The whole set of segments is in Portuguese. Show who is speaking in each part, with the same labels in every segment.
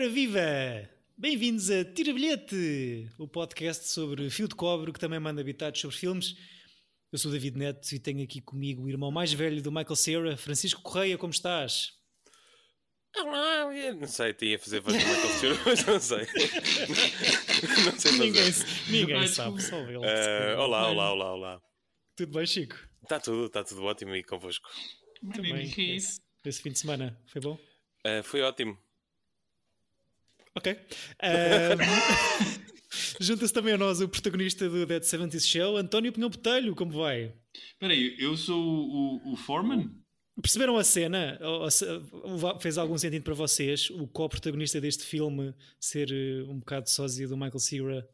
Speaker 1: Ora viva! Bem-vindos a Tira Bilhete, o podcast sobre fio de cobre que também manda habitados sobre filmes. Eu sou o David Neto e tenho aqui comigo o irmão mais velho do Michael Cera, Francisco Correia, como estás?
Speaker 2: Olá, não sei, tinha a fazer voz do Michael Cera, mas não sei. não sei fazer.
Speaker 1: Ninguém, ninguém sabe, só ele.
Speaker 2: Eh, olá, olá, olá, olá.
Speaker 1: Tudo bem, Chico?
Speaker 2: Está tudo, está tudo ótimo e convosco.
Speaker 1: Também.
Speaker 3: que é isso?
Speaker 1: Esse, esse fim de semana foi bom?
Speaker 2: Eh, foi ótimo.
Speaker 1: Ok. Ahm, Junta-se também a nós o protagonista do Dead 70 Show, António Pinhão Botelho, como vai?
Speaker 3: Espera aí, eu sou o, o, o Foreman?
Speaker 1: Perceberam a cena? Fez algum sentido para vocês o co-protagonista deste filme ser eh, um bocado sósia do Michael Cera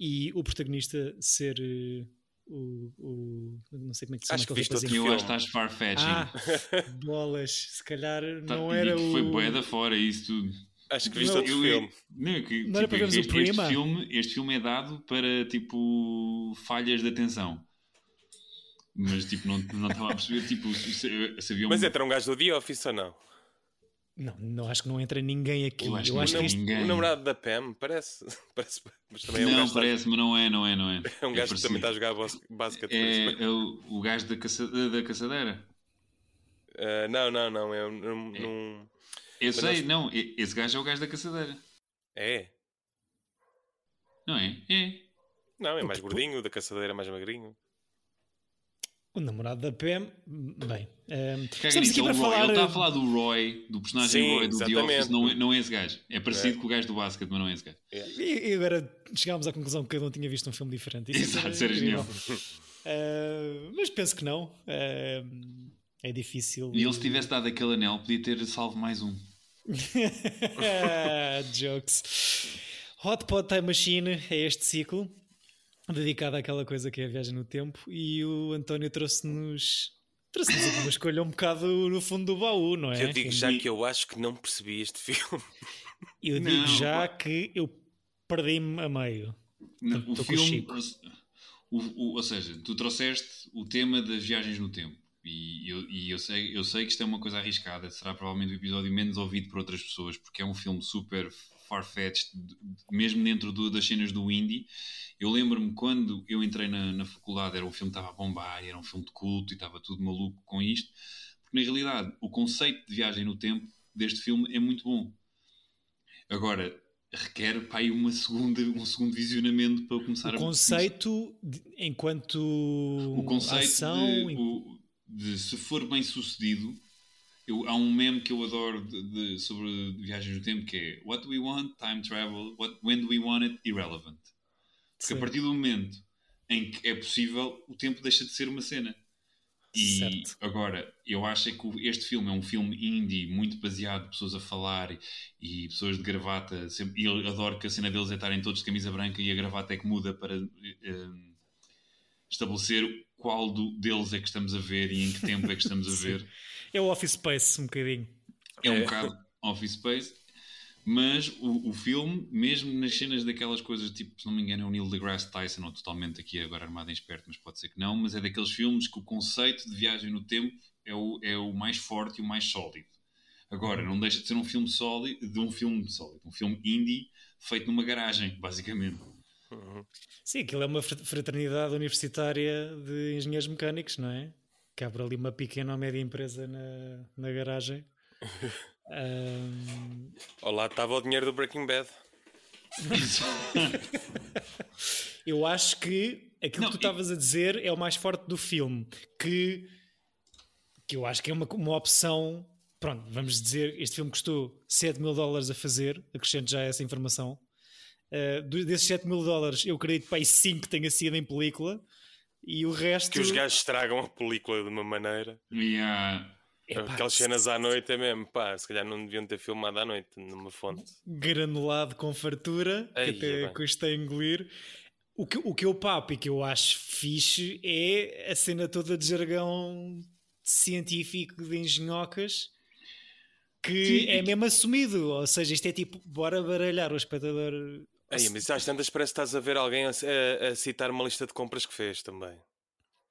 Speaker 1: e o protagonista ser eh, o, o- Não sei como é que se chama
Speaker 2: Acho que
Speaker 1: aquele
Speaker 2: viste
Speaker 1: rapazinho.
Speaker 3: Eu
Speaker 2: filme.
Speaker 3: acho que estás farfetching.
Speaker 1: Ah, bolas, se calhar
Speaker 3: Tá-
Speaker 1: não
Speaker 3: e
Speaker 1: era
Speaker 3: que
Speaker 1: o.
Speaker 3: Foi boeda fora isso tudo.
Speaker 2: Acho que viste
Speaker 1: Não,
Speaker 2: outro
Speaker 3: Eu-
Speaker 2: filme.
Speaker 3: Não, é que,
Speaker 1: Não era para vermos o
Speaker 3: este, este filme, este filme é dado para tipo falhas de atenção. Mas tipo, não, não estava a perceber tipo, se, se havia um-
Speaker 2: Mas entra um gajo do The Office ou não?
Speaker 1: Não, não acho que não entra ninguém aqui.
Speaker 3: Eu acho
Speaker 1: Eu
Speaker 3: que
Speaker 1: acho
Speaker 3: não
Speaker 1: que
Speaker 3: ninguém.
Speaker 2: o namorado da Pam parece, parece mas também é um
Speaker 3: Não, parece, mas não é, não é, não é.
Speaker 2: é um gajo que também está a jogar bas- basquete.
Speaker 3: É, é o, o gajo da, caça, da caçadeira.
Speaker 2: Eh, não, não, não, é um, num-
Speaker 3: É.
Speaker 2: num-
Speaker 3: Eu
Speaker 2: Mas
Speaker 3: sei,
Speaker 2: nós-
Speaker 3: não, esse gajo é o gajo da caçadeira.
Speaker 2: É.
Speaker 3: Não é? É.
Speaker 2: Não, é mais gordinho, da caçadeira é mais magrinho.
Speaker 1: O namorado da Pam. Bem. ehm,
Speaker 3: Caga
Speaker 1: estamos aqui
Speaker 3: é
Speaker 1: para
Speaker 3: Roy.
Speaker 1: falar.
Speaker 3: Ele está a falar do Roy, do personagem
Speaker 2: Sim,
Speaker 3: Roy do The
Speaker 2: exatamente.
Speaker 3: Office, não é, não é esse gajo. É parecido
Speaker 2: É.
Speaker 3: com o gajo do basquete, mas não é esse gajo.
Speaker 1: E e agora chegámos à conclusão que cada um tinha visto um filme diferente. Isso
Speaker 3: Exato,
Speaker 1: era
Speaker 3: isso era genial.
Speaker 1: Eh, mas penso que não. Eh, é difícil.
Speaker 3: E ele, se tivesse dado aquele anel, podia ter salvo mais um.
Speaker 1: Jokes. Hot Pot Time Machine é este ciclo dedicado àquela coisa que é a viagem no tempo e o António trouxe-nos trouxe-nos aqui uma escolha um bocado no fundo do baú, não é?
Speaker 2: Eu digo já que eu acho que não percebi este filme.
Speaker 1: Eu
Speaker 3: Não,
Speaker 1: digo já
Speaker 3: pá.
Speaker 1: que eu perdi-me a meio.
Speaker 3: Não, o filme, o- o- ou seja, tu trouxeste o tema das viagens no tempo. E, eu, e eu, sei, eu sei que isto é uma coisa arriscada. Será provavelmente o episódio menos ouvido por outras pessoas, porque é um filme super far-fetched, mesmo dentro do- das cenas do indie. Eu lembro-me quando eu entrei na, na faculdade, era um filme que estava a bombar, era um filme de culto e estava tudo maluco com isto. Porque na realidade, o conceito de viagem no tempo deste filme é muito bom. Agora, requer aí uma segunda, um segundo visionamento para começar
Speaker 1: O
Speaker 3: a
Speaker 1: conceito, de- enquanto
Speaker 3: o conceito
Speaker 1: ação,
Speaker 3: de,
Speaker 1: em-
Speaker 3: o- de se for bem sucedido eu- há um meme que eu adoro de- de- sobre viagens no tempo que é What do we want? Time travel. What, when do we want it? Irrelevant. Porque a
Speaker 1: Sim.
Speaker 3: partir do momento em que é possível, o tempo deixa de ser uma cena. E
Speaker 1: Certo.
Speaker 3: agora, eu acho é que este filme é um filme indie, muito baseado, pessoas a falar e, pessoas de gravata. Sempre, e eu adoro que a cena deles é estarem todos de camisa branca e a gravata é que muda para eh, estabelecer qual do- deles é que estamos a ver e em que tempo é que estamos a ver.
Speaker 1: é o Office Space um bocadinho.
Speaker 3: É um
Speaker 2: É.
Speaker 3: bocado Office Space, mas o, o filme, mesmo nas cenas daquelas coisas, tipo, se não me engano, é o Neil deGrasse Tyson, ou totalmente aqui agora armado em esperto, mas pode ser que não, mas é daqueles filmes que o conceito de viagem no tempo é o, é o mais forte e o mais sólido. Agora, não deixa de ser um filme sólido, de um filme sólido, um filme indie feito numa garagem, basicamente.
Speaker 2: Uhum.
Speaker 1: Sim, aquilo é uma fr- fraternidade universitária de engenheiros mecânicos, não é? Que abre ali uma pequena ou média empresa na, na garagem. Ahm,
Speaker 2: Olá, estava o dinheiro do Breaking Bad.
Speaker 1: eu acho que aquilo
Speaker 3: Não,
Speaker 1: que tu estavas a dizer é o mais forte do filme. Que, que eu acho que é uma, uma opção. Pronto, vamos dizer, este filme custou 7 mil dólares a fazer, acrescento já essa informação. Uh, desses 7 mil dólares, eu acredito que para aí 5 tenha sido em película e o resto.
Speaker 2: Que os gajos estragam a película de uma maneira.
Speaker 3: E há.
Speaker 1: Epá,
Speaker 2: Aquelas cenas à noite é mesmo, pá, se calhar não deviam ter filmado à noite numa fonte.
Speaker 1: granulado com fartura,
Speaker 2: Ei,
Speaker 1: que até custa a engolir. O que, o que eu papo e que eu acho fixe é a cena toda de jargão científico de engenhocas que
Speaker 3: Sim.
Speaker 1: é mesmo assumido. Ou seja, isto é tipo, bora baralhar o espectador.
Speaker 2: Ei, mas às tantas parece que estás a ver alguém a, a- a citar uma lista de compras que fez também.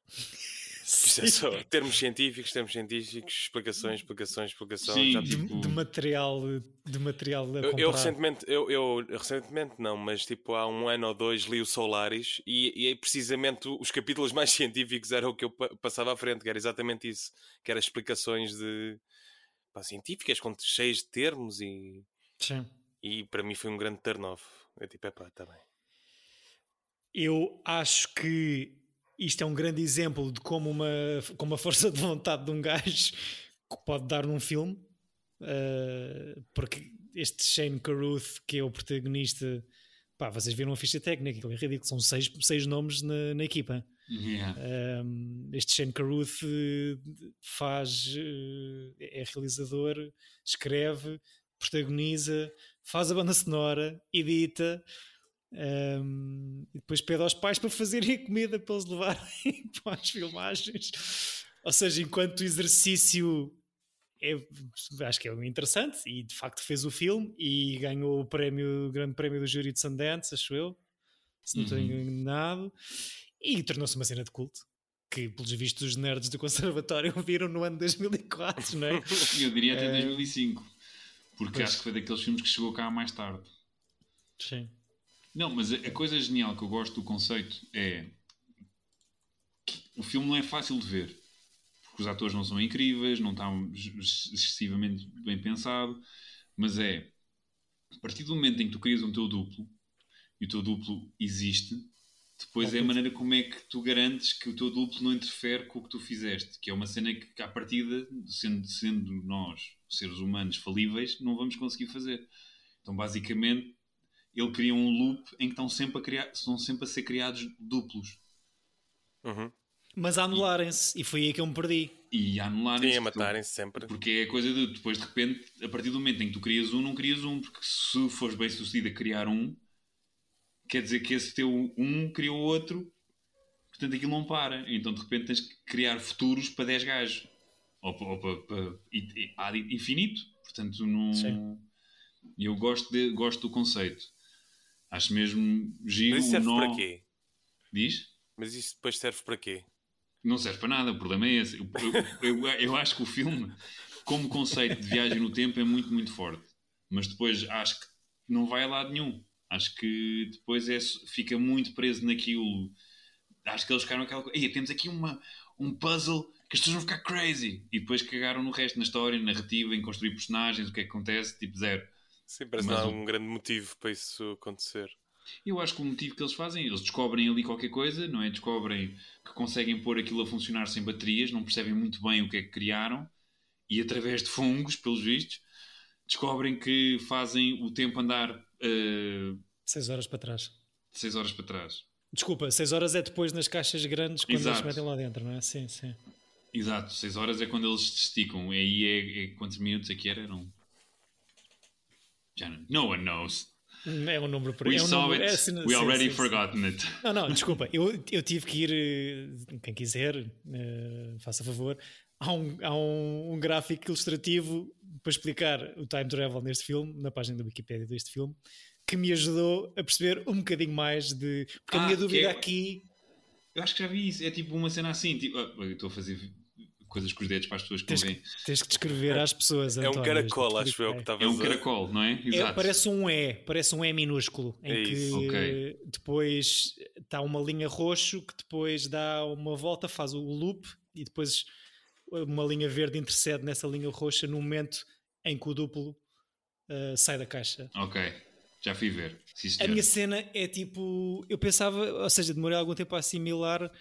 Speaker 2: Isso é só termos científicos, termos científicos, explicações, explicações, explicações.
Speaker 3: Sim,
Speaker 2: já
Speaker 1: de,
Speaker 3: tipo-
Speaker 1: de material, de material a
Speaker 2: Eu,
Speaker 1: comprar.
Speaker 2: eu recentemente, eu, eu recentemente não, mas tipo há um ano ou dois li o Solaris e, e aí precisamente os capítulos mais científicos era o que eu pa- passava à frente, que era exatamente isso, que era explicações de pá, científicas, com, cheias de termos e,
Speaker 1: Sim.
Speaker 2: e para mim foi um grande turn off. Eu tipo, epá, está bem.
Speaker 1: Eu acho que isto é um grande exemplo de como uma, como a força de vontade de um gajo pode dar num filme. Uh, porque este Shane Carruth, que é o protagonista, pá, vocês viram a ficha técnica, é ridículo, são seis, seis nomes na, na equipa.
Speaker 3: Yeah.
Speaker 1: Um, este Shane Carruth eh, faz, eh, é realizador, escreve, protagoniza, faz a banda sonora, edita um, e depois pede aos pais para fazerem a comida para eles levarem para as filmagens. Ou seja, enquanto exercício é, acho que é interessante e de facto fez o filme e ganhou o prémio, o grande prémio do júri de Sundance, acho eu, se não estou
Speaker 3: Uhum.
Speaker 1: enganado, e tornou-se uma cena de culto. Que, pelos vistos, os nerds do conservatório viram no ano 2004, não é?
Speaker 3: Eu diria até 2005. Porque
Speaker 1: Pois.
Speaker 3: acho que foi daqueles filmes que chegou cá mais tarde.
Speaker 1: Sim.
Speaker 3: Não, mas a, a coisa genial que eu gosto do conceito é que o filme não é fácil de ver. Porque os atores não são incríveis, não está ex- excessivamente bem pensado, mas é a partir do momento em que tu crias um teu duplo e o teu duplo existe, depois é a maneira como é que tu garantes que o teu duplo não interfere com o que tu fizeste, que é uma cena que, à partida, sendo, sendo nós, seres humanos, falíveis, não vamos conseguir fazer. Então, basicamente, ele cria um loop em que estão sempre a, criar, estão sempre a ser criados duplos.
Speaker 2: Uhum.
Speaker 1: Mas a anularem-se, e foi aí que eu me perdi.
Speaker 3: E a anularem
Speaker 2: Sim, a matarem-se sempre.
Speaker 3: Porque é a coisa de depois de repente, a partir do momento em que tu crias um, não crias um, porque se fores bem sucedido a criar um, quer dizer que esse teu um criou outro, portanto aquilo não para. Então de repente tens que criar futuros para 10 gajos. Ou, pa- ou para, infinito. Portanto, não.
Speaker 1: Sim.
Speaker 3: E eu gosto, de, gosto do conceito. Acho mesmo giro
Speaker 2: Mas isso serve
Speaker 3: nó.
Speaker 2: para quê?
Speaker 3: Diz?
Speaker 2: Mas isso depois serve para quê?
Speaker 3: Não serve para nada, o problema é esse. Eu, eu, eu- eu acho que o filme, como conceito de viagem no tempo, é muito, muito forte. Mas depois acho que não vai a lado nenhum. Acho que depois é, fica muito preso naquilo. Acho que eles ficaram aquela coisa. "Ei, Temos aqui uma, um puzzle que as pessoas vão ficar crazy. E depois cagaram no resto, na história, na narrativa, em construir personagens, o que é que acontece, tipo zero.
Speaker 2: Sim, parece
Speaker 3: Mas
Speaker 2: não há um grande motivo para isso acontecer.
Speaker 3: Eu acho que o motivo que eles fazem, eles descobrem ali qualquer coisa, não é? Descobrem que conseguem pôr aquilo a funcionar sem baterias, não percebem muito bem o que é que criaram, e através de fungos, pelos vistos, descobrem que fazem o tempo andar uh,
Speaker 1: Seis horas para trás.
Speaker 3: 6 horas para trás.
Speaker 1: Desculpa, 6 horas é depois nas caixas grandes quando eles
Speaker 3: Exato.
Speaker 1: se metem lá dentro, não é? Sim, sim.
Speaker 3: Exato, 6 horas é quando eles esticam. E aí é, é quantos minutos aqui era? Não. Já não. No one knows.
Speaker 1: É um número por
Speaker 3: We
Speaker 1: é um
Speaker 3: saw
Speaker 1: número-
Speaker 3: it.
Speaker 1: é assim-
Speaker 3: We
Speaker 1: sim,
Speaker 3: already
Speaker 1: sim,
Speaker 3: forgotten it.
Speaker 1: Não, não, desculpa, eu, eu tive que ir, eh, quem quiser, eh, faça favor, há, um, há um, um gráfico ilustrativo para explicar o time travel neste filme, na página da Wikipedia deste filme, que me ajudou a perceber um bocadinho mais de. Porque a
Speaker 3: Ah,
Speaker 1: minha
Speaker 3: que
Speaker 1: dúvida
Speaker 3: é-
Speaker 1: aqui.
Speaker 3: Eu acho que já vi isso. É tipo uma cena assim. Tipo, ah, eu estou a fazer coisas com os dedos para as pessoas que
Speaker 1: Tens
Speaker 3: veem.
Speaker 1: que, tens que descrever às pessoas.
Speaker 2: É um
Speaker 1: António,
Speaker 2: caracol, acho eu, que
Speaker 1: explicar.
Speaker 2: estava
Speaker 3: É um caracol, não é?
Speaker 1: É,
Speaker 3: Exato.
Speaker 1: parece um E, parece um E minúsculo, em
Speaker 2: É
Speaker 1: que
Speaker 2: isso.
Speaker 3: Ok.
Speaker 1: depois está uma linha roxo que depois dá uma volta, faz o loop e depois uma linha verde intercede nessa linha roxa no momento em que o duplo uh, sai da caixa.
Speaker 3: Ok, já fui ver. Sim,
Speaker 1: A minha cena é tipo, eu pensava, ou seja, demorei algum tempo a assimilar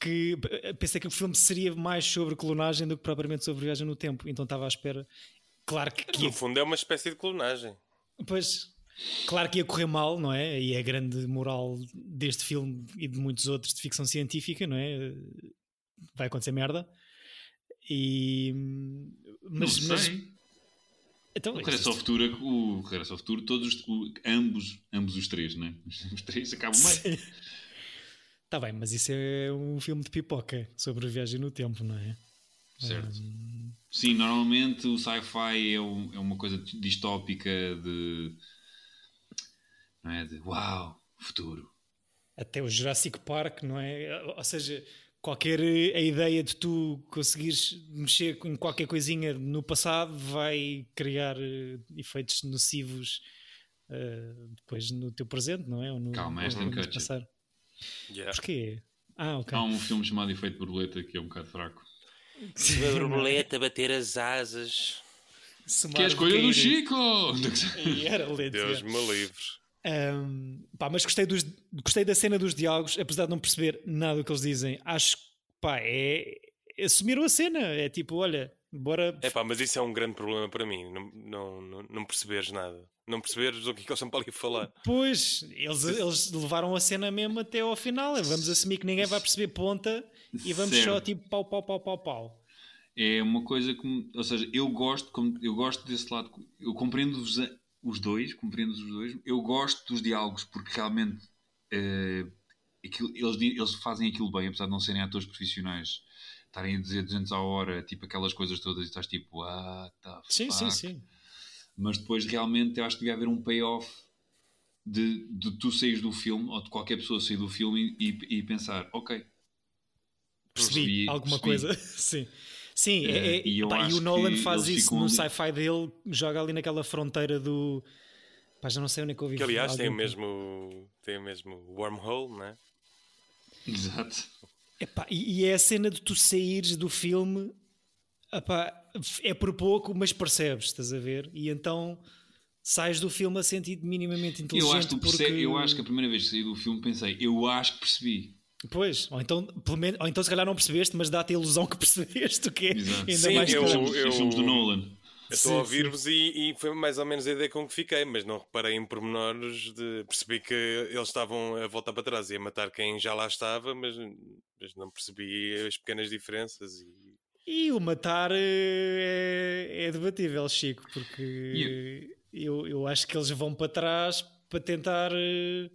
Speaker 1: que pensei que o filme seria mais sobre clonagem do que propriamente sobre viagem no tempo, então estava à espera. Claro que, que
Speaker 2: No fundo é uma espécie de clonagem.
Speaker 1: Pois, claro que ia correr mal, não é? E é a grande moral deste filme e de muitos outros de ficção científica, não é? Vai acontecer merda. E. Mas.
Speaker 3: não
Speaker 1: mas-
Speaker 3: sei.
Speaker 1: Então,
Speaker 3: O Regresso ao Futuro, o Regresso ao Futuro, todos os, o- ambos, ambos os três, né? Os três acabam bem.
Speaker 1: Está bem, mas isso é um filme de pipoca sobre a viagem no tempo, não é?
Speaker 3: Certo.
Speaker 1: Hum,
Speaker 3: Sim, normalmente o sci-fi é, um- é uma coisa distópica de. Não é? De uau, futuro.
Speaker 1: até o Jurassic Park, não é? Ou seja, qualquer a ideia de tu conseguires mexer em qualquer coisinha no passado vai criar uh, efeitos nocivos uh, depois no teu presente, não é? Ou no,
Speaker 3: Calma, esta Kutcher.
Speaker 1: passar.
Speaker 2: Yeah.
Speaker 1: Porquê? Ah, ok.
Speaker 3: Há um filme chamado Efeito Borboleta que é um bocado fraco.
Speaker 2: Uma borboleta bater as asas.
Speaker 1: Se
Speaker 3: Que é a escolha do Chico!
Speaker 1: E era lento,
Speaker 2: Deus me livre.
Speaker 1: Um, pá, mas gostei, dos, gostei da cena dos diálogos, apesar de não perceber nada do que eles dizem. Acho que pá, é, assumiram a cena. É tipo, olha, bora.
Speaker 2: É pá, mas isso é um grande problema para mim. Não, não, não, não perceberes nada. Não perceberes o que é que eles estão para ali falar.
Speaker 1: Pois, eles, eles levaram a cena mesmo até ao final. Vamos assumir que ninguém vai perceber ponta e vamos só tipo pau, pau, pau, pau, pau.
Speaker 3: É uma coisa que, ou seja, eu gosto, como- eu gosto desse lado, eu compreendo os, dois, compreendo os dois, eu gosto dos diálogos porque realmente eh, aquilo- eles, eles fazem aquilo bem, apesar de não serem atores profissionais, estarem a dizer 200 à hora, tipo aquelas coisas todas, e estás tipo, ah, tá,
Speaker 1: Sim, sim, sim.
Speaker 3: mas depois realmente eu acho que devia haver um payoff de, de tu saís do filme, ou de qualquer pessoa sair do filme e, e- e pensar, ok,
Speaker 1: Percebi,
Speaker 3: Percebi,
Speaker 1: alguma
Speaker 3: percebi.
Speaker 1: coisa. sim. Sim, é-
Speaker 3: Eh,
Speaker 1: é-
Speaker 3: e
Speaker 1: pá, e o Nolan faz isso no sci-fi dele, joga ali naquela fronteira do. Pá, já não sei onde é que eu ouvi
Speaker 2: Que aliás tem o mesmo. Tem o mesmo wormhole, não é?
Speaker 3: exato.
Speaker 1: Epá, e, e é a cena de tu saíres do filme epá, é por pouco, mas percebes, estás a ver? E então sais do filme a sentir minimamente inteligente.
Speaker 3: Eu acho, que
Speaker 1: porque...
Speaker 3: eu acho que a primeira vez que saí do filme pensei, eu acho que percebi.
Speaker 1: Pois, ou então, pelo menos, ou então se calhar não percebeste, mas dá-te a ilusão que percebeste o que é ainda
Speaker 2: Sim,
Speaker 1: mais
Speaker 2: eu- eu-
Speaker 3: somos do Nolan.
Speaker 2: Eu
Speaker 1: Sim,
Speaker 2: estou a ouvir-vos e, e foi mais ou menos a ideia com que fiquei, mas não reparei em pormenores de percebi que eles estavam a voltar para trás e a matar quem já lá estava, mas, mas não percebi as pequenas diferenças e
Speaker 1: E o matar eh, é, é debatível, Chico, porque eu, eu acho que eles vão para trás para tentar eh,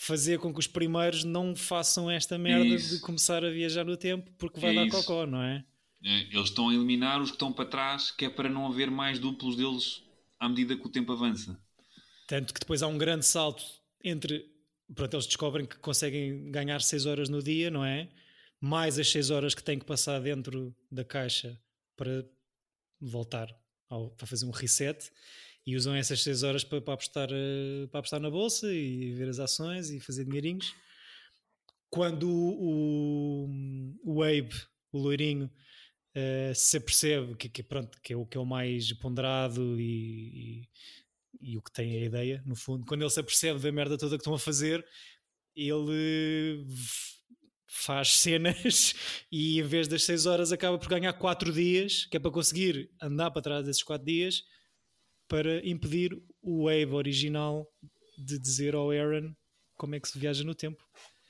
Speaker 1: fazer com que os primeiros não façam esta merda
Speaker 3: Isso.
Speaker 1: de começar a viajar no tempo, porque vai dar cocó, não é?
Speaker 3: É, Eles estão a eliminar os que estão para trás, que é para não haver mais duplos deles à medida que o tempo avança.
Speaker 1: Tanto que depois há um grande salto entre. Pronto, eles descobrem que conseguem ganhar 6 horas no dia, não é? Mais as 6 horas que têm que passar dentro da caixa para voltar ao, para fazer um reset e usam essas 6 horas para, para, apostar, eh, para apostar na bolsa e ver as ações e fazer dinheirinhos. Quando o, o, Abe, o loirinho, eh, se apercebe que, que, pronto, que, é o, que é o mais ponderado e, e, e o que tem a ideia, no fundo, quando ele se apercebe da merda toda que estão a fazer, ele faz cenas e em vez das 6 horas acaba por ganhar 4 dias, que é para conseguir andar para trás desses 4 dias para impedir o Abe original de dizer ao Aaron como é que se viaja no tempo.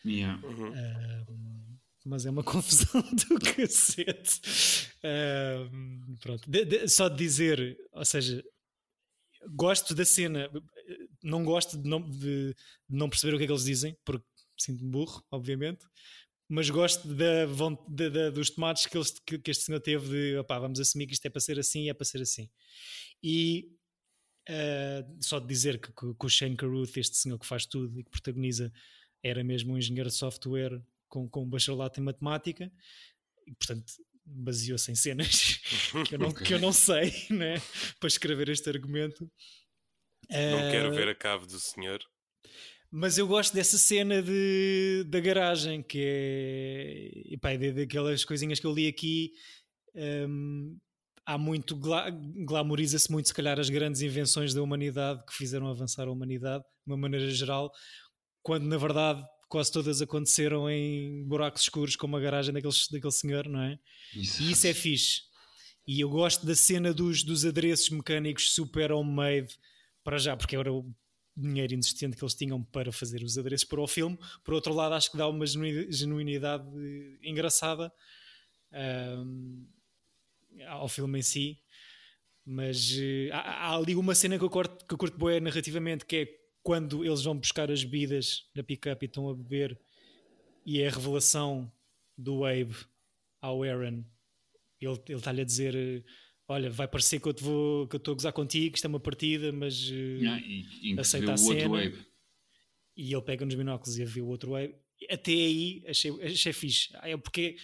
Speaker 3: Yeah.
Speaker 2: Uhum.
Speaker 1: Mas é uma confusão do cacete. Pronto. De- de- só de dizer, ou seja, gosto da cena, não gosto de não, de- de não perceber o que é que eles dizem, porque sinto-me burro, obviamente. Mas gosto da, da- da- dos tomates que, eles- que- que este senhor teve de opá, vamos assumir que isto é para ser assim e é para ser assim. E ah, só de dizer que, que- que o Shane Carruth, este senhor que faz tudo e que protagoniza, era mesmo um engenheiro de software com, com um bacharelato em matemática e, portanto, baseou-se em cenas que eu não, que eu não sei né? para escrever este argumento.
Speaker 2: não
Speaker 1: Ah,
Speaker 2: quero ver a cave do senhor.
Speaker 1: mas eu gosto dessa cena de, da garagem, que é. E pá, de- daquelas coisinhas que eu li aqui. hum, há muito. Gla, glamoriza-se muito, se calhar, as grandes invenções da humanidade que fizeram avançar a humanidade, de uma maneira geral, quando na verdade quase todas aconteceram em buracos escuros, como a garagem daquele, daquele senhor, não é? E isso é fixe. E eu gosto da cena dos, dos adereços mecânicos super homemade, para já, porque era o dinheiro inexistente que eles tinham para fazer os adereços para o filme. Por outro lado, acho que dá uma genu- genuinidade engraçada ahm, ao filme em si. Mas eh, há, há ali uma cena que eu curto, que eu curto bué narrativamente, que é quando eles vão buscar as bebidas na pick-up e estão a beber, e é a revelação do Abe ao Aaron. Ele está-lhe a dizer: eh, Olha, vai parecer que eu te vou que eu estou a gozar contigo, isto é uma partida, mas. eh,
Speaker 3: Yeah, e, e vê
Speaker 1: aceita a cena.
Speaker 3: Abe.
Speaker 1: E ele pega nos binóculos e vê o outro Abe. até aí achei, achei fixe. É porque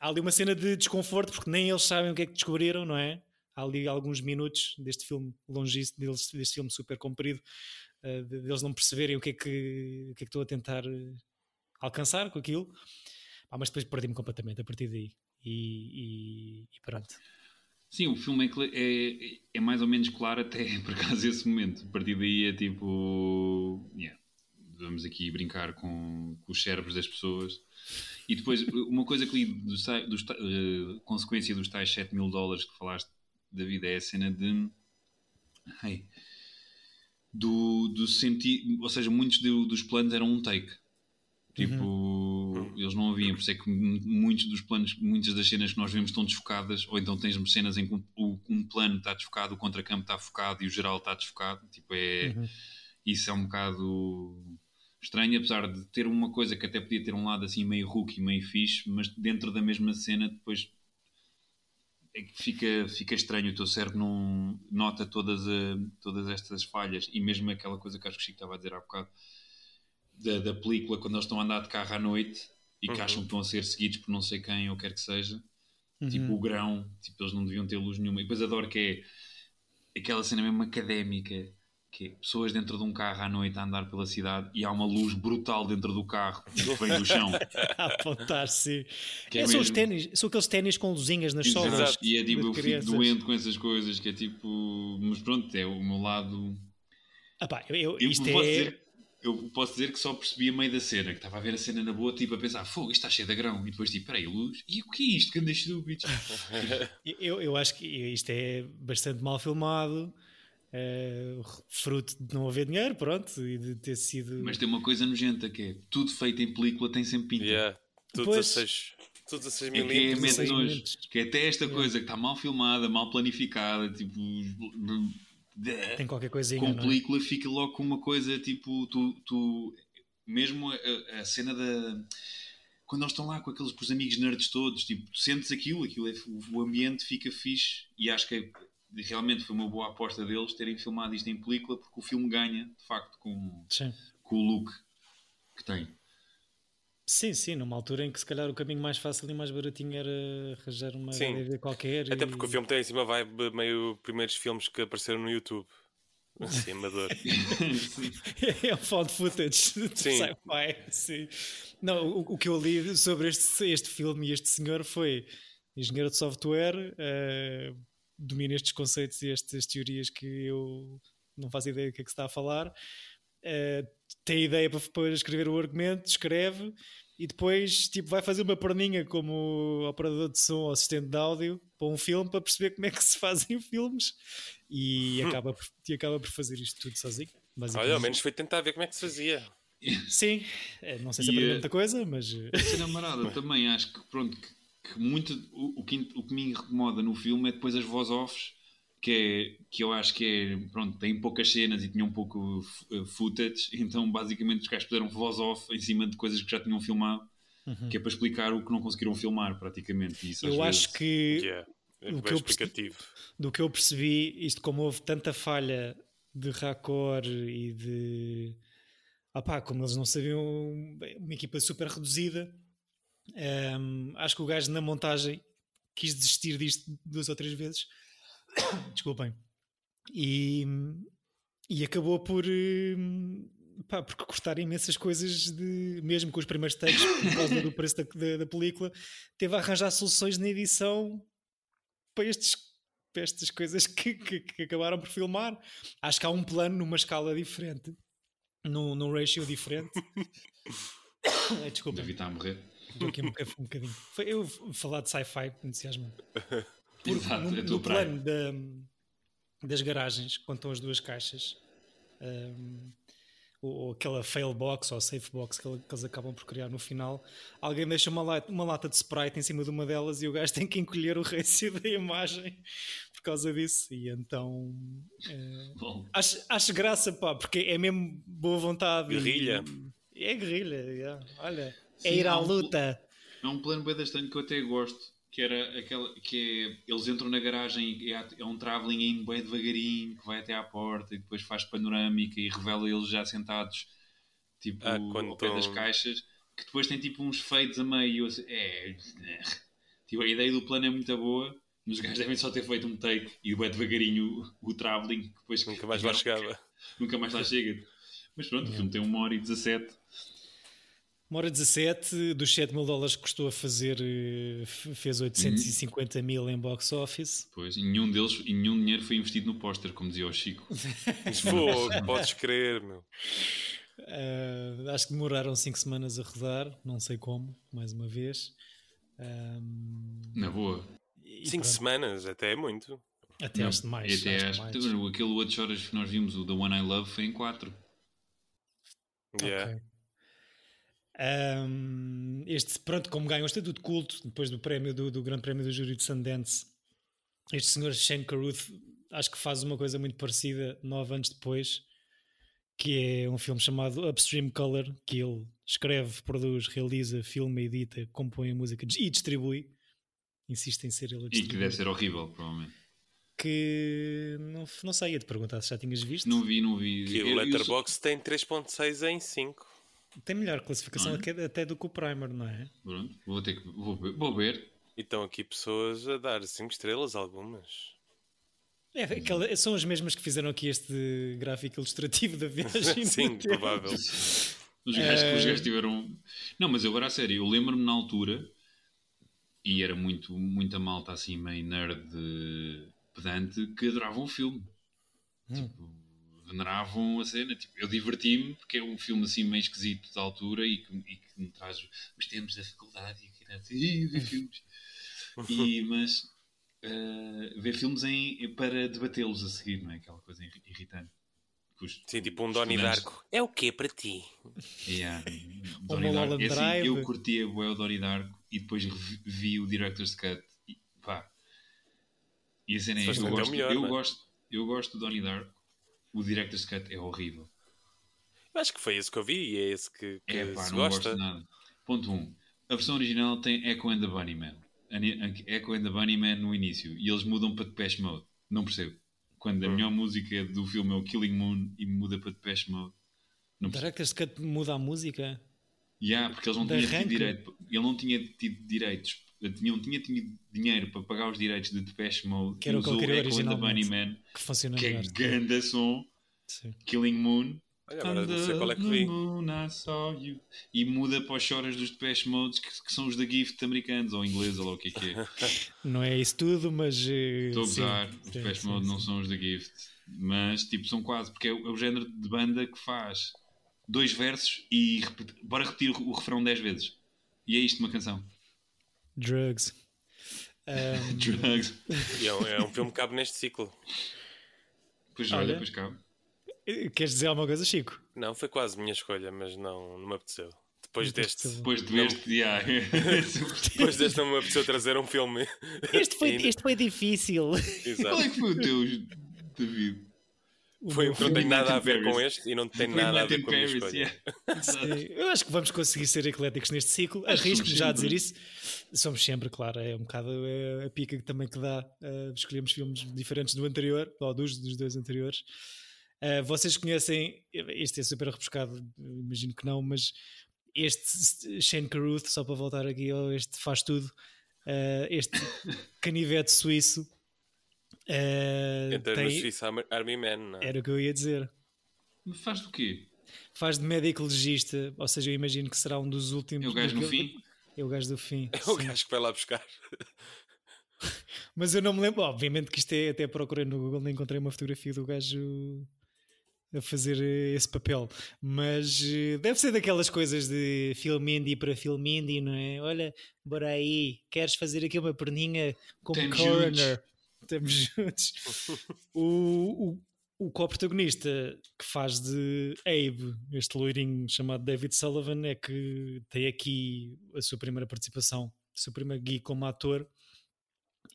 Speaker 1: há ali uma cena de desconforto, porque nem eles sabem o que é que descobriram, não é? Há ali alguns minutos deste filme longíssimo, deste filme super comprido, uh, deles não perceberem o que é que, o que, é que estou a tentar eh, alcançar com aquilo. Ah, mas depois perdi-me completamente a partir daí. E, e, e pronto.
Speaker 3: Sim, o filme é, é, é, mais ou menos claro até por acaso esse momento. A partir daí é tipo. Yeah, vamos aqui brincar com, com os cérebros das pessoas. E depois, uma coisa que li uh, consequência dos tais 7 mil dólares que falaste, David, é a cena de. Hey, do, do sentido. Ou seja, muitos do, dos planos eram um take. Tipo, uhum. eles não haviam, por isso é que muitos dos planos, muitas das cenas que nós vemos estão desfocadas, ou então tens cenas em que um, um plano está desfocado, o contracampo está focado e o geral está desfocado. Tipo, é, uhum. Isso é um bocado estranho, apesar de ter uma coisa que até podia ter um lado assim meio rookie, meio fixe, mas dentro da mesma cena depois é que fica, fica estranho, o teu cérebro não nota todas, a, todas estas falhas e mesmo aquela coisa que acho que o Chico estava a dizer há bocado da, da, película quando eles estão a andar de carro à noite e que uhum. acham que estão a ser seguidos por não sei quem ou quer que seja. Uhum. Tipo o grão, tipo, eles não deviam ter luz nenhuma. E depois adoro que é aquela cena mesmo académica que é pessoas dentro de um carro à noite a andar pela cidade e há uma luz brutal dentro do carro que vem do chão.
Speaker 1: a apontar, sim. É, é são, os ténis, são aqueles ténis com luzinhas nas solas.
Speaker 3: E é tipo, eu fico doente com essas coisas, que é tipo. Mas pronto, é o meu lado.
Speaker 1: Ah pá, eu, eu, isto é...
Speaker 3: dizer, eu posso dizer que só percebi a meio da cena, que estava a ver a cena na boa, tipo a pensar, fogo, isto está cheio de grão. E depois, tipo, peraí, luz, e o que é isto que andas estúpido?
Speaker 1: eu, eu acho que isto é bastante mal filmado. É, fruto de não haver dinheiro, pronto, e de ter sido.
Speaker 3: Mas tem uma coisa nojenta que é tudo feito em película tem sempre pinta.
Speaker 2: Yeah. Tudo pois... 16, tudo 16 milímetros.
Speaker 3: É que, é que é até esta yeah. coisa que está mal filmada, mal planificada, tipo
Speaker 1: tem qualquer coisinha.
Speaker 3: Com é? película fica logo com uma coisa tipo. Tu, tu mesmo a, a, cena da. Quando eles estão lá com aqueles com os amigos nerds todos, tipo, tu sentes aquilo, aquilo é, o ambiente fica fixe e acho que é, realmente foi uma boa aposta deles terem filmado isto em película porque o filme ganha, de facto, com, com o look que tem.
Speaker 1: Sim, sim, numa altura em que se calhar o caminho mais fácil e mais baratinho era arranjar uma sim. DVD qualquer.
Speaker 2: Até e... porque o filme tem em cima vibe meio primeiros filmes que apareceram no YouTube. Assim, amador.
Speaker 1: é um found footage de sci-fi. Sim. Não, o, o, que eu li sobre este, este filme e este senhor foi engenheiro de software, uh, domina estes conceitos e estas teorias que eu não faço ideia do que é que se está a falar. Uh, tem ideia para, para escrever o argumento, escreve e depois tipo, vai fazer uma perninha como operador de som ou assistente de áudio para um filme para perceber como é que se fazem filmes e, hum. acaba, por, e acaba por fazer isto tudo sozinho.
Speaker 2: Olha, ao menos foi tentar ver como é que se fazia.
Speaker 1: Sim, é, não sei se aprendeu muita coisa, mas.
Speaker 3: Ser namorada também acho que, pronto, que, que muito, o, o, que, o que me incomoda no filme é depois as voz-offs que, é, que eu acho que é, pronto, tem poucas cenas e tinha um pouco uh, footage, então basicamente os gajos puseram voz off em cima de coisas que já tinham filmado, uhum. que é para explicar o que não conseguiram filmar praticamente. Isso,
Speaker 1: eu
Speaker 3: acho
Speaker 1: vezes... que, yeah. é do, que eu percebi, do que eu percebi, isto como houve tanta falha de raccord e de ah pá, como eles não sabiam uma equipa super reduzida, um, acho que o gajo na montagem quis desistir disto duas ou três vezes Desculpem. E, e acabou por. Pá, por cortar imensas coisas de, mesmo com os primeiros takes por causa do preço da, da, da, película teve a arranjar soluções na edição para, estes, para estas coisas que, que, que, acabaram por filmar acho que há um plano numa escala diferente num, num ratio diferente desculpa
Speaker 3: David está a morrer
Speaker 1: estou aqui um, um bocadinho Foi eu falar de sci-fi entusiasmo Porque Exato, no, é no plano da, das garagens, quando estão as duas caixas, um, ou, ou, aquela fail box ou safe box que, que, eles acabam por criar no final, alguém deixa uma lata, uma lata de Sprite em cima de uma delas e o gajo tem que encolher o resto da imagem por causa disso. E então é, acho, acho, graça, pá, porque é mesmo boa vontade.
Speaker 2: Guerrilha.
Speaker 1: E, é guerrilha, yeah. olha, Sim, é ir à luta.
Speaker 3: É um plano bem estranho que eu até gosto que era aquela que é, eles entram na garagem e é, é um travelling bem devagarinho que vai até à porta e depois faz panorâmica e revela eles já sentados tipo ah, ao pé das caixas que depois tem tipo uns fades a meio. e assim, É, é. Tipo, a ideia do plano é muito boa, mas os gajos devem só ter feito um take e vai devagarinho o, o travelling. que Depois
Speaker 2: Nunca mais lá chegava.
Speaker 3: Nunca mais lá chega. Mas pronto, o filme tem uma hora e 17.
Speaker 1: Uma hora 17, dos 7 mil dólares que custou a fazer, eh, fez 850 mil em box office.
Speaker 3: Pois, e nenhum deles, e nenhum dinheiro foi investido no póster, como dizia o Chico.
Speaker 2: Fogo, podes crer, meu.
Speaker 1: Ah, acho que demoraram 5 semanas a rodar, não sei como, mais uma vez. Ahm,
Speaker 3: Na boa.
Speaker 1: e
Speaker 2: Cinco
Speaker 1: pronto,
Speaker 2: semanas, até é muito.
Speaker 1: Até
Speaker 3: Não,
Speaker 1: acho demais.
Speaker 3: até
Speaker 1: acho
Speaker 3: acho-
Speaker 1: demais.
Speaker 3: aquele 8 horas que nós vimos, o The One I Love, foi em 4.
Speaker 2: Yeah.
Speaker 1: Ok. Ahm, este, pronto, como ganhou o estatuto de culto depois do prémio do, do Grande Prémio do Júri de Sundance, este senhor Shane Carruth acho que faz uma coisa muito parecida nove anos depois, que é um filme chamado Upstream Color, que ele escreve, produz, realiza, filma, edita, compõe a música e distribui. Insiste em ser ele a
Speaker 3: E que
Speaker 1: distribuir.
Speaker 3: deve ser horrível, provavelmente.
Speaker 1: Que não, não sei, ia te perguntar se já tinhas visto.
Speaker 3: Não vi, não vi.
Speaker 2: Que
Speaker 3: Eu-
Speaker 2: o
Speaker 3: eu
Speaker 2: Letterboxd tem 3.6 em 5.
Speaker 1: Tem melhor classificação
Speaker 3: Olha.
Speaker 1: até, até do que o Primer, não é?
Speaker 3: Pronto, vou ter que. Vou ver. Vou ver.
Speaker 2: E estão aqui pessoas a dar 5 estrelas, algumas.
Speaker 1: É, aquela- são as mesmas que fizeram aqui este gráfico ilustrativo da viagem.
Speaker 2: Sim, provável.
Speaker 3: Os gajos,
Speaker 1: Eh,
Speaker 3: os gajos tiveram. Não, mas eu agora a sério, eu lembro-me na altura, e era muito, muita malta assim, meio nerd pedante, que adoravam o filme.
Speaker 1: Hum.
Speaker 3: Tipo, veneravam a cena. Tipo, eu diverti-me porque é um filme assim meio esquisito da altura e que, e que me traz os tempos da faculdade e que era assim, "Ih, ver filmes. E, mas eh, ver filmes em, para debatê-los a seguir, não é? Aquela coisa irri- irritante. Os-
Speaker 2: Sim, tipo um Donnie Darko. É o quê para ti?
Speaker 3: Yeah. Donnie Darko. É assim, eu curtia o Donnie Darko e depois vi o Director's Cut e pá. E a cena é, eu gosto,
Speaker 2: melhor,
Speaker 3: eu, gosto, eu gosto do Donnie Darko, o Director's Cut é horrível.
Speaker 2: Eu acho que foi esse que eu vi e é esse que, que
Speaker 3: É pá,
Speaker 2: se
Speaker 3: não
Speaker 2: gosta.
Speaker 3: gosto de nada. Ponto 1. Um, a versão original tem Echo and the Bunnyman. Echo and the Bunnyman no início e eles mudam para Depeche Mode. Não percebo. Quando a
Speaker 2: Hum.
Speaker 3: melhor música do filme é o Killing Moon e muda para Depeche Mode. Não percebo.
Speaker 1: Director's Cut muda a música.
Speaker 3: Yeah, porque eles não tinham tido direito. Ele não tinha tido direitos. Tinha, tinha tido dinheiro para pagar os direitos de Depeche Mode.
Speaker 1: Que era
Speaker 3: e
Speaker 1: o que
Speaker 3: usou Echo and the. Bunnyman,
Speaker 1: Que funciona
Speaker 3: que é ganda som.
Speaker 1: Sim.
Speaker 3: Killing Moon.
Speaker 2: Olha, agora não sei qual é que vi.
Speaker 3: Moon, I saw you. E muda para os choras dos Depeche Modes, que, que são os da Gift americanos, ou inglês, ou o que é que é.
Speaker 1: Não é isso tudo, mas. eh,
Speaker 3: Estou a usar, os Depeche
Speaker 1: sim,
Speaker 3: Mode não são os da Gift. Mas, tipo, são quase, porque é o, é o género de banda que faz dois versos e repete- bora repetir o, o refrão dez vezes. E é isto uma canção.
Speaker 1: Drugs. Ahm,
Speaker 3: Drugs.
Speaker 2: É, um, é um filme que cabe neste ciclo.
Speaker 3: Pois
Speaker 1: Olha.
Speaker 3: olha, pois cabe.
Speaker 1: queres dizer alguma coisa, Chico?
Speaker 2: Não, foi quase minha escolha, mas não, não me apeteceu. Depois
Speaker 1: Não te
Speaker 2: deste.
Speaker 3: Depois de ver-te, yeah.
Speaker 2: depois deste não me apeteceu trazer um filme.
Speaker 1: Este foi, este foi difícil.
Speaker 3: Qual é
Speaker 2: Exato.
Speaker 3: que foi o teu, David?
Speaker 2: Foi um que não tem nada a ver com este e não tem nada a ver com a minha escolha.
Speaker 1: Eu acho que vamos conseguir ser ecléticos neste ciclo. Arrisco-me já a dizer isso. Somos sempre, claro. É um bocado eh, a pica que também que dá. eh, escolhemos filmes diferentes do anterior, ou dos, dos dois anteriores. Eh, vocês conhecem, este é super rebuscado, imagino que não, mas este Shane Carruth, só para voltar aqui, este faz tudo, eh, este canivete suíço. Eh,
Speaker 2: Entra no
Speaker 1: tem-
Speaker 2: Swiss Army- Man, não é?
Speaker 1: era o que eu ia dizer.
Speaker 3: Mas faz do quê?
Speaker 1: Faz de médico legista, ou seja, eu imagino que será um dos últimos.
Speaker 3: É o gajo no
Speaker 1: daquele-
Speaker 3: fim?
Speaker 1: É o gajo do fim.
Speaker 2: É o
Speaker 1: sim.
Speaker 2: gajo que vai lá buscar.
Speaker 1: Mas eu não me lembro, obviamente que isto é, até procurei no Google, não encontrei uma fotografia do gajo a fazer eh, esse papel. Mas eh, deve ser daquelas coisas de filme indie para filme indie, não é? Olha, bora aí, queres fazer aqui uma perninha como
Speaker 3: Temos
Speaker 1: coroner? Estamos juntos. o, o, o co-protagonista que faz de Abe, este loirinho chamado David Sullivan, é que tem aqui a sua primeira participação, o seu primeiro gig como ator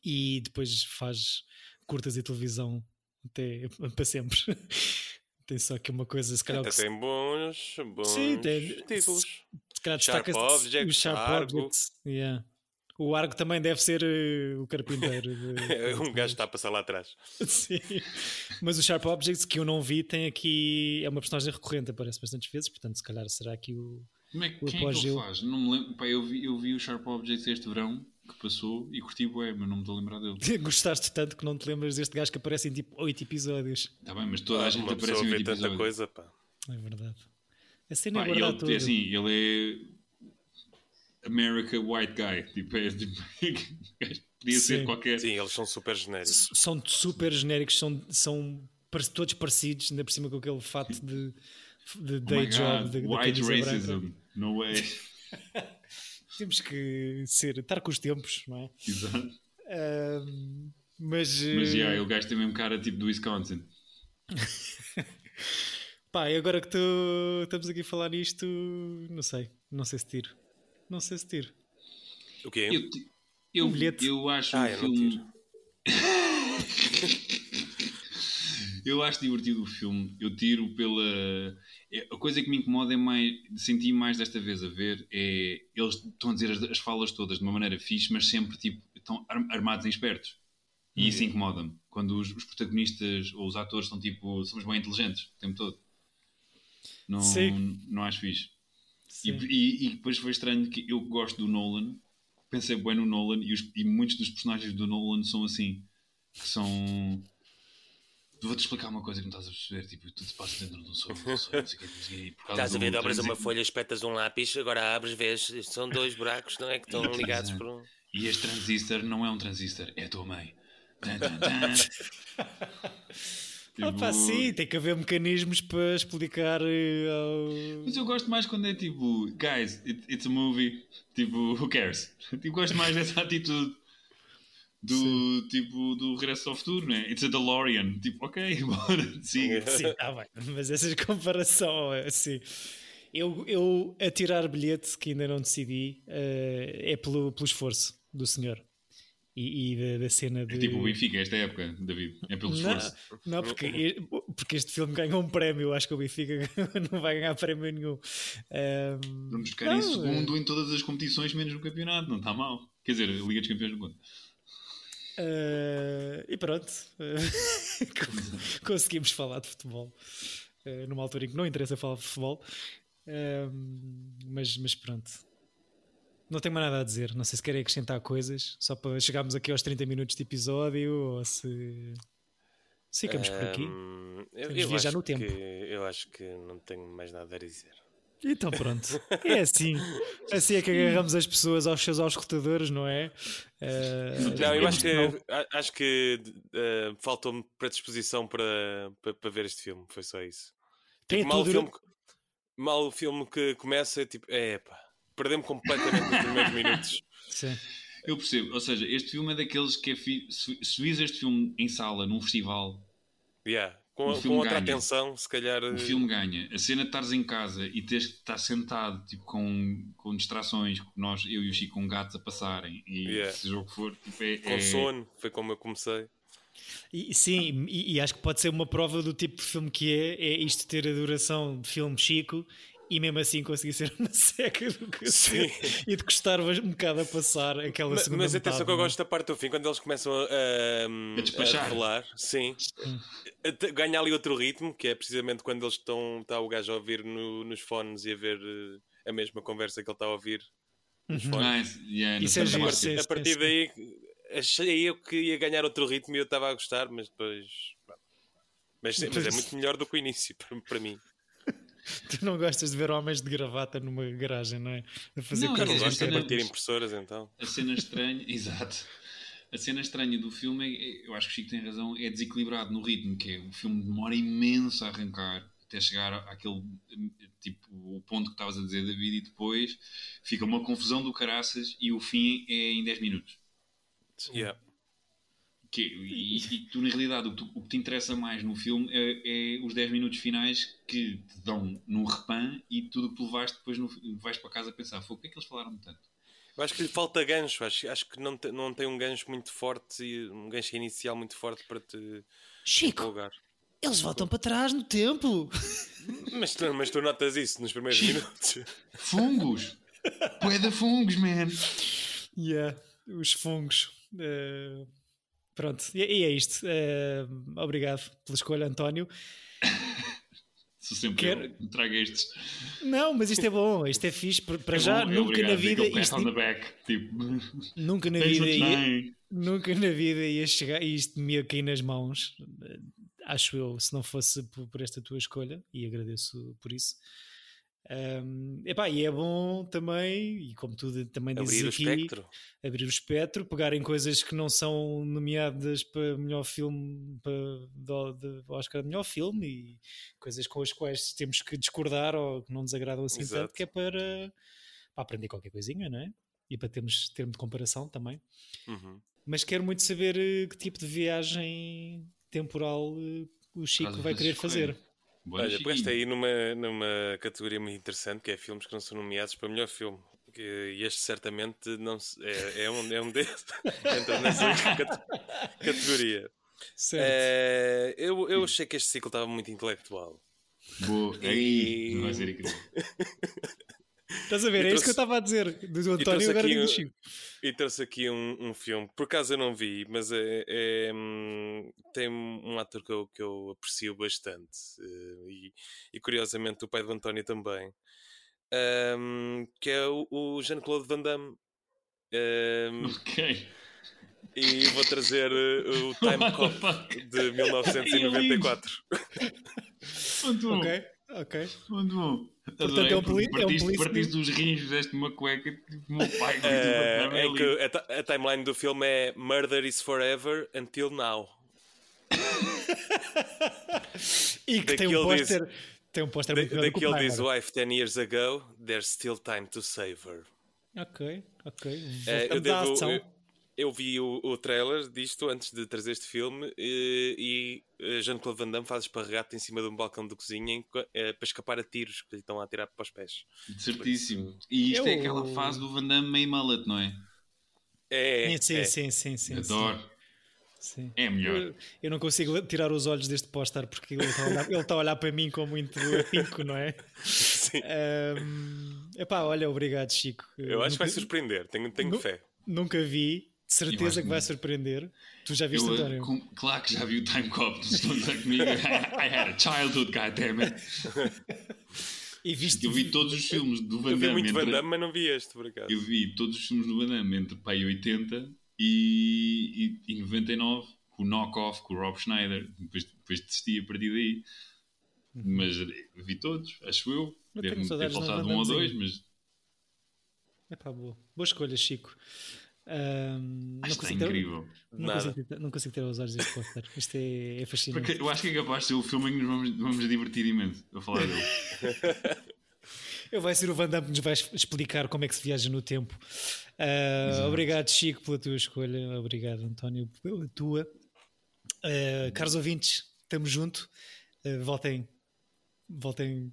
Speaker 1: e depois faz curtas e televisão até para sempre. tem só aqui uma coisa, se calhar,
Speaker 2: Até
Speaker 1: que se,
Speaker 2: tem bons, bons
Speaker 1: Sim, tem-
Speaker 2: títulos.
Speaker 1: se calhar
Speaker 2: Sharp
Speaker 1: destaca-se o Sharp. Objects. Yeah. O Argo também deve ser eh, o carpinteiro. de-
Speaker 2: um gajo está a passar lá atrás.
Speaker 1: Sim. Mas o Sharp Objects que eu não vi tem aqui. É uma personagem recorrente, aparece bastantes vezes, portanto, se calhar será aqui o,
Speaker 3: Como é, que-
Speaker 1: O
Speaker 3: quem é que ele faz? Não me lembro. Pá, eu, vi, eu vi o Sharp Objects este verão que passou e curti bué, mas não me estou a lembrar dele.
Speaker 1: Gostaste tanto que não te lembras deste gajo que aparece em tipo 8 episódios.
Speaker 3: Está bem, mas toda a gente
Speaker 2: Uma
Speaker 3: aparece em
Speaker 2: vê
Speaker 3: oito
Speaker 2: tanta
Speaker 3: episódios.
Speaker 2: coisa, pá.
Speaker 1: É verdade. A cena
Speaker 3: Pá,
Speaker 1: é
Speaker 3: e
Speaker 1: guardar
Speaker 3: ele,
Speaker 1: tudo.
Speaker 3: é assim, ele é America White Guy. Tipo, é, tipo, podia ser
Speaker 1: Sim.
Speaker 3: qualquer.
Speaker 2: Sim, eles são super genéricos.
Speaker 1: S- São super genéricos, são, são todos parecidos, ainda por cima com aquele fato de, de
Speaker 3: Oh
Speaker 1: day job
Speaker 3: God,
Speaker 1: da
Speaker 3: white racism. No way.
Speaker 1: Temos que ser, estar com os tempos, não é?
Speaker 3: Exato.
Speaker 1: Ahm, mas,
Speaker 3: Mas
Speaker 1: eh,
Speaker 3: yeah, o gajo tem mesmo cara tipo do Wisconsin.
Speaker 1: pá, e agora que tu, estamos aqui a falar nisto, não sei, não sei se tiro. Não sei se tiro.
Speaker 2: O quê?
Speaker 3: Eu, ti- eu,
Speaker 1: Um bilhete.
Speaker 3: eu acho
Speaker 2: Ah,
Speaker 3: o
Speaker 2: eu não
Speaker 3: filme. eu acho divertido o filme. Eu tiro pela. é, A coisa que me incomoda é mais. Senti mais desta vez a ver é. Eles estão a dizer as, as falas todas de uma maneira fixe, mas sempre tipo. Estão ar- armados em espertos. E isso incomoda-me. Quando os, os protagonistas ou os atores estão tipo. Somos bem inteligentes o tempo todo. Não,
Speaker 1: Sim.
Speaker 3: não acho fixe. E, e, e depois foi estranho que eu gosto do Nolan, pensei bem no Nolan e, os- e muitos dos personagens do Nolan são assim, que são. Vou-te explicar uma coisa que não estás a perceber, tipo, tudo se passa dentro de um sonho, não sei o que, não sei o quê, por causa
Speaker 2: Estás a ver, dobras uma folha, espetas um lápis, agora abres, vês, são dois buracos, não é? Que estão ligados por um.
Speaker 3: E este transistor não é um transistor, é a tua mãe. Tan, tan, tan. Tipo,
Speaker 1: sim, tem que haver mecanismos para explicar eh, ao...
Speaker 3: Mas eu gosto mais quando é tipo, guys, it- it's a movie, tipo, who cares? Tipo, gosto mais dessa atitude do tipo do Regresso ao Futuro, né? It's a DeLorean, tipo, ok, bora, siga.
Speaker 1: Sim, tá bem, mas essa comparação, assim, eu, eu a tirar bilhete que ainda não decidi eh, é pelo, pelo esforço do senhor e, e da, da cena de.
Speaker 3: É tipo o Benfica, esta época, David, é pelo
Speaker 1: Não,
Speaker 3: esforço.
Speaker 1: não porque, porque este filme ganhou um prémio. Eu acho que o Benfica não vai ganhar prémio nenhum. Ahm,
Speaker 3: Vamos ficar
Speaker 1: não,
Speaker 3: em segundo em todas as competições, menos no campeonato, não está mal. Quer dizer, a Liga dos Campeões não conta.
Speaker 1: eh, e pronto, conseguimos falar de futebol eh, numa altura em que não interessa falar de futebol, mas, mas pronto. Não tenho mais nada a dizer. Não sei se querem acrescentar coisas só para chegarmos aqui aos 30 minutos de episódio ou se. ficamos por aqui.
Speaker 2: Eu, eu
Speaker 1: viajar
Speaker 2: acho
Speaker 1: no tempo.
Speaker 2: Que, eu acho que não tenho mais nada a dizer.
Speaker 1: Então pronto, é assim. Assim é que agarramos as pessoas aos seus auscultadores, não é? Eh,
Speaker 2: Não, eu acho que, acho que eh, faltou-me predisposição para, para, para ver este filme. Foi só isso. Tipo, mal, o filme, mal o filme que começa, tipo, é pá, perdemos completamente os primeiros minutos.
Speaker 1: Sim.
Speaker 3: Eu percebo, ou seja, este filme é daqueles que é fi... se, se vis este filme em sala, num festival,
Speaker 2: Yeah.
Speaker 3: O
Speaker 2: Com,
Speaker 3: filme
Speaker 2: com outra
Speaker 3: ganha.
Speaker 2: atenção, se calhar.
Speaker 3: o filme ganha. A cena de estares em casa e teres que estar sentado tipo, com, com distrações, nós, eu e o Chico com gatos a passarem e
Speaker 2: Yeah.
Speaker 3: seja o que for, tipo, é,
Speaker 2: com
Speaker 3: é-
Speaker 2: sono, foi como eu comecei.
Speaker 1: E, sim, e, e acho que pode ser uma prova do tipo de filme que é, é isto ter a duração de filme chico e mesmo assim conseguir ser uma seca do que
Speaker 2: Sim.
Speaker 1: e de custar um bocado a passar aquela
Speaker 2: Mas,
Speaker 1: segunda
Speaker 2: mas atenção
Speaker 1: metade,
Speaker 2: que eu
Speaker 1: é?
Speaker 2: gosto da parte do fim, quando eles começam a, a,
Speaker 3: A
Speaker 2: revelar, sim, ganha ali outro ritmo, que é precisamente quando eles estão, está o gajo a ouvir no- nos fones e a ver eh, a mesma conversa que ele está a ouvir nos
Speaker 1: Uhum.
Speaker 2: fones.
Speaker 3: Isso- yeah,
Speaker 1: Isso é giro,
Speaker 3: Mónica.
Speaker 1: sim.
Speaker 2: a partir daí achei eu que ia ganhar outro ritmo e eu estava a gostar, mas depois. Mas, sim, mas é muito melhor do que o início, para, para mim.
Speaker 1: Tu não gostas de ver homens de gravata numa garagem, não é? A fazer
Speaker 3: Não,
Speaker 1: coisas
Speaker 3: dizer,
Speaker 2: gosto de partir impressoras então.
Speaker 3: A cena estranha, exato. A cena estranha do filme, é, é- eu acho que o Chico tem razão, é desequilibrado no ritmo, que é o filme demora imenso a arrancar até chegar àquele tipo o ponto que estavas a dizer, David, e depois fica uma confusão do caraças e o fim é em 10 minutos.
Speaker 2: Yeah.
Speaker 3: Que, e, e tu, na realidade, o que, tu- o que te interessa mais no filme é, é os 10 minutos finais que te dão num repan e tudo o que tu levaste depois no, vais para casa a pensar, foi o que é que eles falaram tanto?
Speaker 2: Eu acho que lhe falta gancho, acho, acho que não, te- não tem um gancho muito forte, e um gancho inicial muito forte para te
Speaker 1: Chico,
Speaker 2: empolgar.
Speaker 1: eles voltam para trás no tempo.
Speaker 2: Mas tu, mas tu notas isso nos primeiros minutos.
Speaker 3: Fungos! Poeda fungos, man!
Speaker 1: Yeah, os fungos. Eh, pronto, e, e é isto. Eh, obrigado pela escolha, António.
Speaker 3: Sou sempre
Speaker 1: Quero-
Speaker 3: eu. Traga estes.
Speaker 1: Não, mas isto é bom, isto é fixe. Para
Speaker 3: É
Speaker 1: já,
Speaker 3: bom, é
Speaker 1: nunca na vida. Isto,
Speaker 3: on the back. Tipo,
Speaker 1: nunca na vida ia, nunca na vida ia chegar e isto me ia cair nas mãos. Acho eu, se não fosse por, por esta tua escolha, e agradeço por isso. Ahm, epá, e é bom também, e como tu também dizes
Speaker 2: Abrir o
Speaker 1: aqui,
Speaker 2: espectro.
Speaker 1: abrir o espectro, pegarem coisas que não são nomeadas para melhor filme, para de Oscar de melhor filme e coisas com as quais temos que discordar ou que não nos agradam assim
Speaker 2: Exato.
Speaker 1: tanto, que é para, para aprender qualquer coisinha, não é? E para termos termo de comparação também.
Speaker 2: Uhum.
Speaker 1: Mas quero muito saber eh, que tipo de viagem temporal eh, o Chico
Speaker 3: Caso
Speaker 1: vai querer fazer.
Speaker 3: Bora,
Speaker 2: Olha, pegaste aí numa, numa categoria muito interessante que é filmes que não são nomeados para melhor filme. E este certamente não se- é, é um, é um desses. Entra nessa cate- categoria.
Speaker 1: Certo.
Speaker 2: Eh, eu, eu achei que este ciclo estava muito intelectual.
Speaker 3: Boa.
Speaker 2: E-
Speaker 3: Aí, não vai ser incrível.
Speaker 1: Estás a ver?
Speaker 2: e
Speaker 1: É isso que eu
Speaker 2: trouxe-
Speaker 1: estava a dizer do
Speaker 2: trouxe
Speaker 1: António agora
Speaker 2: aqui
Speaker 1: do
Speaker 2: um-
Speaker 1: Chico.
Speaker 2: E trouxe aqui um, um filme, por acaso eu não vi, mas é, é, hum, tem um ator que eu, que eu aprecio bastante eh, e, e curiosamente o pai do António também, hum, que é o, o Jean-Claude Van Damme. Hum,
Speaker 3: Ok.
Speaker 2: e vou trazer eh, o Time Cop de 1994.
Speaker 3: Muito bom.
Speaker 1: Ok, ok.
Speaker 3: Muito bom.
Speaker 1: Portanto, é um poli- é um
Speaker 3: partiste,
Speaker 1: polícia-
Speaker 3: partiste dos rins, fizeste uma cueca, tipo meu pai. bacana
Speaker 2: em que a, a timeline do filme é Murder is Forever Until Now.
Speaker 1: E que tem um póster. Tem um póster muito grande pai
Speaker 2: diz
Speaker 1: agora.
Speaker 2: wife 10 years ago, there's still time to save her.
Speaker 1: Ok, ok.
Speaker 2: Eh, eu, devo-
Speaker 1: ação.
Speaker 2: Eu, vi o, o trailer disto antes de trazer este filme eh, e eh, Jean-Claude Van Damme faz esparregata em cima de um balcão de cozinha enqu- eh, para escapar a tiros que lhe estão a atirar para os pés.
Speaker 3: Certíssimo. E isto é
Speaker 1: Eu-
Speaker 3: aquela fase do Van Damme meio mullet, não é?
Speaker 2: É,
Speaker 1: sim,
Speaker 2: é.
Speaker 1: sim, sim, sim.
Speaker 3: Adoro.
Speaker 1: Sim.
Speaker 3: É melhor.
Speaker 1: Eu, eu não consigo tirar os olhos deste póster porque ele está a olhar, ele está a olhar para mim com muito afinco, não é?
Speaker 2: Sim.
Speaker 1: Ahm, epá, olha, obrigado, Chico.
Speaker 2: Eu acho que vai
Speaker 1: nunca,
Speaker 2: surpreender, tenho, tenho
Speaker 1: Nu-
Speaker 2: fé.
Speaker 1: nunca vi, de certeza que vai surpreender. Tu já viste,
Speaker 3: Eu, eh,
Speaker 1: António?
Speaker 3: com- claro que já vi o Time Cop, a dizer comigo. I had a childhood, goddammit.
Speaker 1: E viste,
Speaker 3: Eu vi todos os filmes do Van
Speaker 2: Eu vi
Speaker 3: Damme.
Speaker 2: muito Van
Speaker 3: entre-
Speaker 2: Damme, mas não vi este, por acaso.
Speaker 3: Eu vi todos os filmes do Van Damme entre pai 80 e, e, e 99, com o Knock-Off, com o Rob Schneider. Depois, depois desisti a partir daí. Mas vi todos, acho eu.
Speaker 1: Uhum.
Speaker 3: Devo-me ter
Speaker 1: do
Speaker 3: faltado
Speaker 1: Van
Speaker 3: um ou dois, mas
Speaker 1: Epá, boa. boa escolha, Chico. Ahm, não,
Speaker 3: está
Speaker 1: ter,
Speaker 3: incrível.
Speaker 1: não, consigo, ter- não consigo ter os olhos deste póster. Isto é, é fascinante.
Speaker 3: Porque eu acho que é capaz de ser o filme em que nos vamos, vamos divertir imenso a falar dele.
Speaker 1: Eu vai ser o Van Damme que nos vai explicar como é que se viaja no tempo.
Speaker 3: Exato.
Speaker 1: obrigado, Chico, pela tua escolha. Obrigado, António, pela tua. Ah, caros ouvintes, estamos juntos. Ah, voltem, voltem.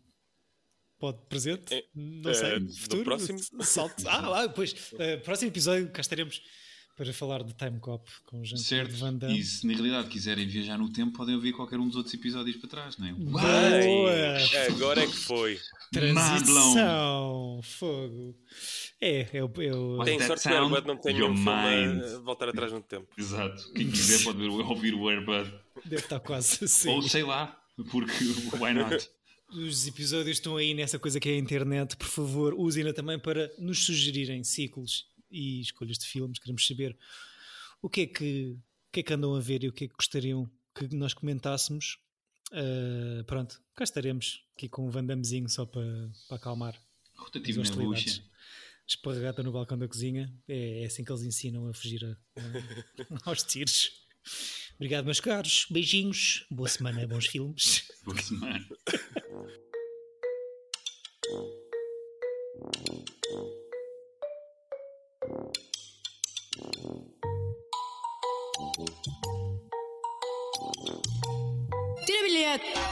Speaker 1: Pode presente?
Speaker 2: É,
Speaker 1: Não
Speaker 2: eh,
Speaker 1: sei.
Speaker 2: no
Speaker 1: futuro?
Speaker 2: próximo?
Speaker 1: Salto. Ah, ah, pois. ah, próximo episódio cá estaremos para falar de Time Cop com o Jean
Speaker 3: certo?
Speaker 1: Van Damme.
Speaker 3: E se na realidade quiserem viajar no tempo, podem ouvir qualquer um dos outros episódios para trás, não é?
Speaker 1: Boa!
Speaker 2: Agora é que foi.
Speaker 1: Transição, fogo. É, é o. É o
Speaker 3: What
Speaker 2: Tem
Speaker 3: that
Speaker 2: sorte que o Airbud não tem nenhum filme voltar atrás no tempo.
Speaker 3: Exato. Quem quiser pode ver- ouvir o Airbud.
Speaker 1: deve estar quase assim.
Speaker 3: Ou sei lá, porque why not?
Speaker 1: Os episódios estão aí nessa coisa que é a internet. Por favor, usem-na também para nos sugerirem ciclos e escolhas de filmes. Queremos saber o que é que, o que, é que andam a ver e o que é que gostariam que nós comentássemos. Ah, pronto, cá estaremos aqui com um vandamezinho só para, para acalmar
Speaker 3: Rotativo na bucha.
Speaker 1: Esparregata no balcão da cozinha. É, é assim que eles ensinam a fugir a- a- aos tiros. Obrigado, meus caros. Beijinhos. Boa semana, bons filmes.
Speaker 3: Boa semana.
Speaker 4: Tira bilhete!